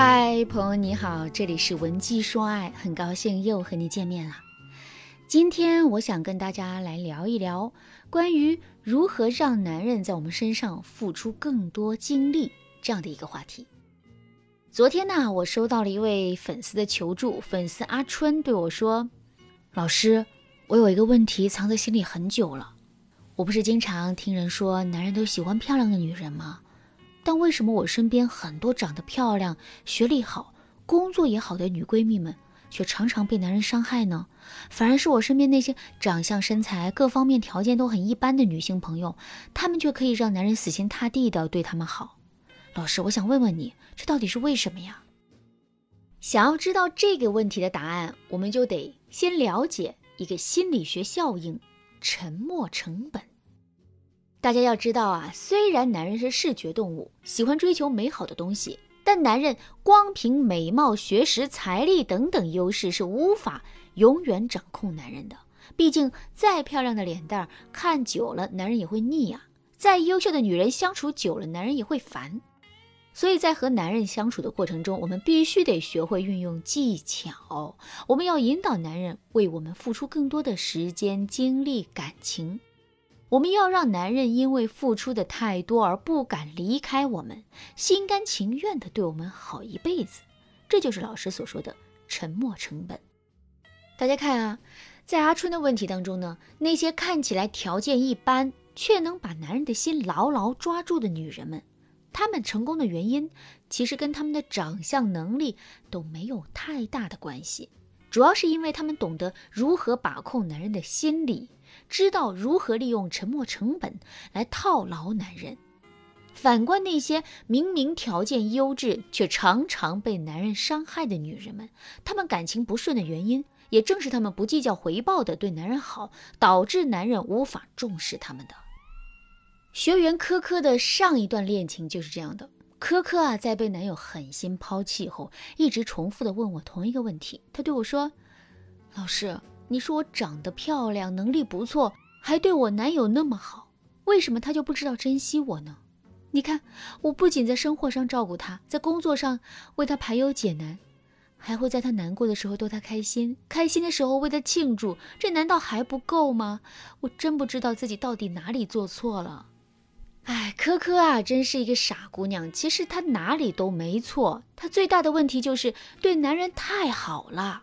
嗨，朋友你好，这里是文姬说爱，很高兴又和你见面了。今天我想跟大家来聊一聊关于如何让男人在我们身上付出更多精力这样的一个话题。昨天呢，我收到了一位粉丝的求助，粉丝阿春对我说：“老师，我有一个问题藏在心里很久了。我不是经常听人说男人都喜欢漂亮的女人吗？”但为什么我身边很多长得漂亮、学历好、工作也好的女闺蜜们，却常常被男人伤害呢？反而是我身边那些长相、身材各方面条件都很一般的女性朋友，她们却可以让男人死心塌地的对她们好。老师，我想问问你，这到底是为什么呀？想要知道这个问题的答案，我们就得先了解一个心理学效应——沉默成本。大家要知道啊，虽然男人是视觉动物，喜欢追求美好的东西，但男人光凭美貌、学识、财力等等优势是无法永远掌控男人的。毕竟，再漂亮的脸蛋儿看久了，男人也会腻啊；再优秀的女人相处久了，男人也会烦。所以在和男人相处的过程中，我们必须得学会运用技巧，我们要引导男人为我们付出更多的时间、精力、感情。我们要让男人因为付出的太多而不敢离开我们，心甘情愿的对我们好一辈子，这就是老师所说的沉默成本。大家看啊，在阿春的问题当中呢，那些看起来条件一般却能把男人的心牢牢抓住的女人们，她们成功的原因其实跟她们的长相能力都没有太大的关系，主要是因为她们懂得如何把控男人的心理。知道如何利用沉默成本来套牢男人。反观那些明明条件优质却常常被男人伤害的女人们，她们感情不顺的原因，也正是她们不计较回报的对男人好，导致男人无法重视她们的。学员科科的上一段恋情就是这样的。科科啊，在被男友狠心抛弃后，一直重复的问我同一个问题。他对我说：“老师。”你说我长得漂亮，能力不错，还对我男友那么好，为什么他就不知道珍惜我呢？你看，我不仅在生活上照顾他，在工作上为他排忧解难，还会在他难过的时候逗他开心，开心的时候为他庆祝，这难道还不够吗？我真不知道自己到底哪里做错了。哎，科科啊，真是一个傻姑娘。其实她哪里都没错，她最大的问题就是对男人太好了。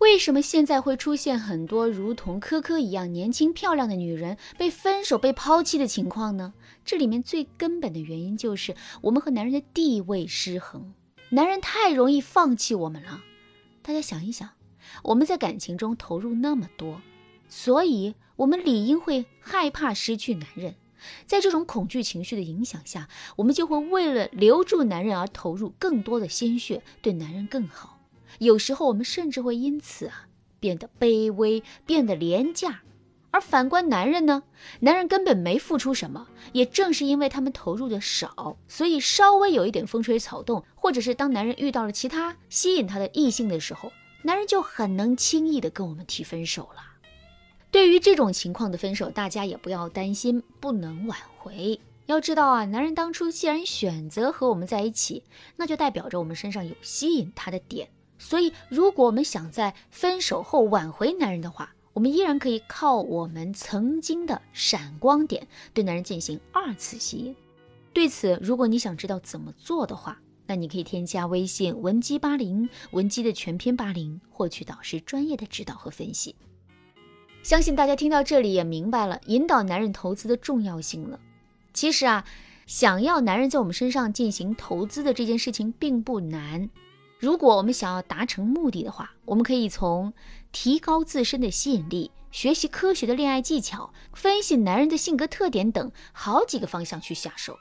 为什么现在会出现很多如同科科一样年轻漂亮的女人被分手、被抛弃的情况呢？这里面最根本的原因就是我们和男人的地位失衡，男人太容易放弃我们了。大家想一想，我们在感情中投入那么多，所以我们理应会害怕失去男人。在这种恐惧情绪的影响下，我们就会为了留住男人而投入更多的鲜血，对男人更好。有时候我们甚至会因此啊变得卑微，变得廉价，而反观男人呢，男人根本没付出什么，也正是因为他们投入的少，所以稍微有一点风吹草动，或者是当男人遇到了其他吸引他的异性的时候，男人就很能轻易的跟我们提分手了。对于这种情况的分手，大家也不要担心不能挽回。要知道啊，男人当初既然选择和我们在一起，那就代表着我们身上有吸引他的点。所以，如果我们想在分手后挽回男人的话，我们依然可以靠我们曾经的闪光点对男人进行二次吸引。对此，如果你想知道怎么做的话，那你可以添加微信文姬八零，文姬的全篇八零，获取导师专业的指导和分析。相信大家听到这里也明白了引导男人投资的重要性了。其实啊，想要男人在我们身上进行投资的这件事情并不难。如果我们想要达成目的的话，我们可以从提高自身的吸引力、学习科学的恋爱技巧、分析男人的性格特点等好几个方向去下手。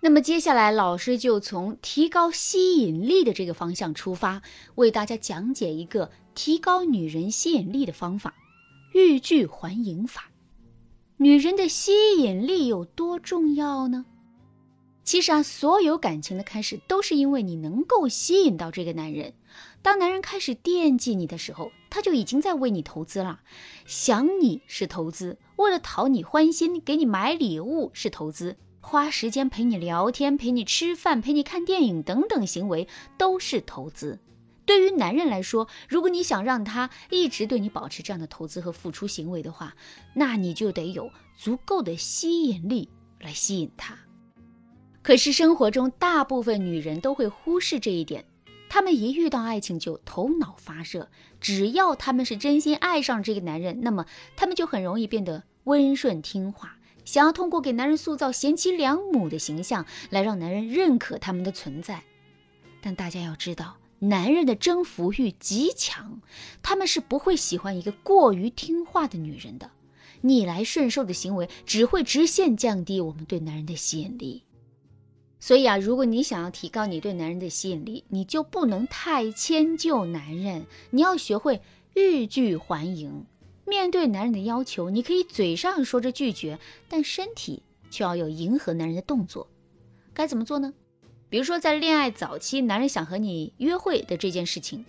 那么接下来，老师就从提高吸引力的这个方向出发，为大家讲解一个提高女人吸引力的方法——欲拒还迎法。女人的吸引力有多重要呢？其实啊，所有感情的开始都是因为你能够吸引到这个男人。当男人开始惦记你的时候，他就已经在为你投资了。想你是投资，为了讨你欢心，给你买礼物是投资，花时间陪你聊天、陪你吃饭、陪你看电影等等行为都是投资。对于男人来说，如果你想让他一直对你保持这样的投资和付出行为的话，那你就得有足够的吸引力来吸引他。可是生活中大部分女人都会忽视这一点，她们一遇到爱情就头脑发热，只要她们是真心爱上这个男人，那么她们就很容易变得温顺听话，想要通过给男人塑造贤妻良母的形象来让男人认可他们的存在。但大家要知道。男人的征服欲极强，他们是不会喜欢一个过于听话的女人的。逆来顺受的行为只会直线降低我们对男人的吸引力。所以啊，如果你想要提高你对男人的吸引力，你就不能太迁就男人，你要学会欲拒还迎。面对男人的要求，你可以嘴上说着拒绝，但身体却要有迎合男人的动作。该怎么做呢？比如说，在恋爱早期，男人想和你约会的这件事情，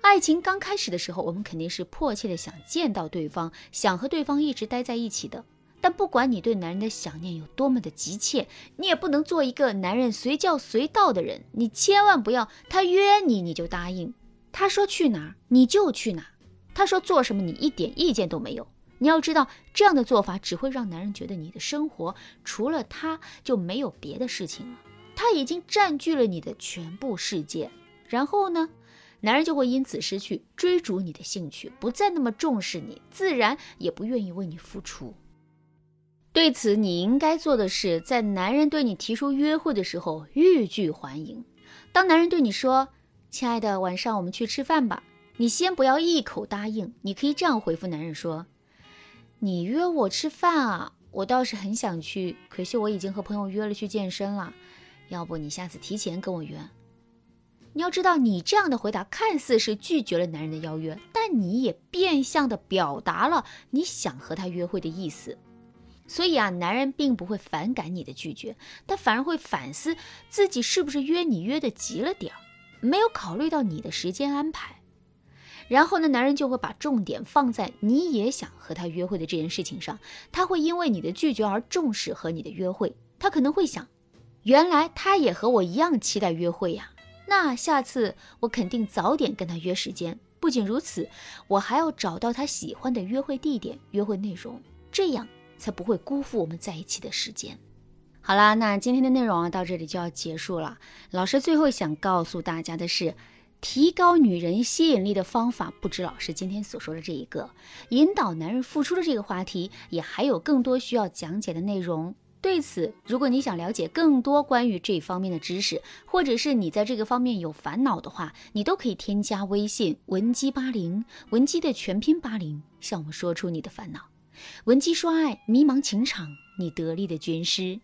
爱情刚开始的时候，我们肯定是迫切的想见到对方，想和对方一直待在一起的。但不管你对男人的想念有多么的急切，你也不能做一个男人随叫随到的人。你千万不要他约你你就答应，他说去哪儿你就去哪儿，他说做什么你一点意见都没有。你要知道，这样的做法只会让男人觉得你的生活除了他就没有别的事情了。他已经占据了你的全部世界，然后呢，男人就会因此失去追逐你的兴趣，不再那么重视你，自然也不愿意为你付出。对此，你应该做的是，在男人对你提出约会的时候，欲拒还迎。当男人对你说：“亲爱的，晚上我们去吃饭吧。”你先不要一口答应，你可以这样回复男人说：“你约我吃饭啊，我倒是很想去，可惜我已经和朋友约了去健身了。”要不你下次提前跟我约。你要知道，你这样的回答看似是拒绝了男人的邀约，但你也变相的表达了你想和他约会的意思。所以啊，男人并不会反感你的拒绝，他反而会反思自己是不是约你约的急了点儿，没有考虑到你的时间安排。然后呢，男人就会把重点放在你也想和他约会的这件事情上，他会因为你的拒绝而重视和你的约会。他可能会想。原来他也和我一样期待约会呀，那下次我肯定早点跟他约时间。不仅如此，我还要找到他喜欢的约会地点、约会内容，这样才不会辜负我们在一起的时间。好啦，那今天的内容啊到这里就要结束了。老师最后想告诉大家的是，提高女人吸引力的方法不止老师今天所说的这一个，引导男人付出的这个话题也还有更多需要讲解的内容。对此，如果你想了解更多关于这方面的知识，或者是你在这个方面有烦恼的话，你都可以添加微信文姬八零，文姬的全拼八零，向我们说出你的烦恼。文姬说爱，迷茫情场，你得力的军师。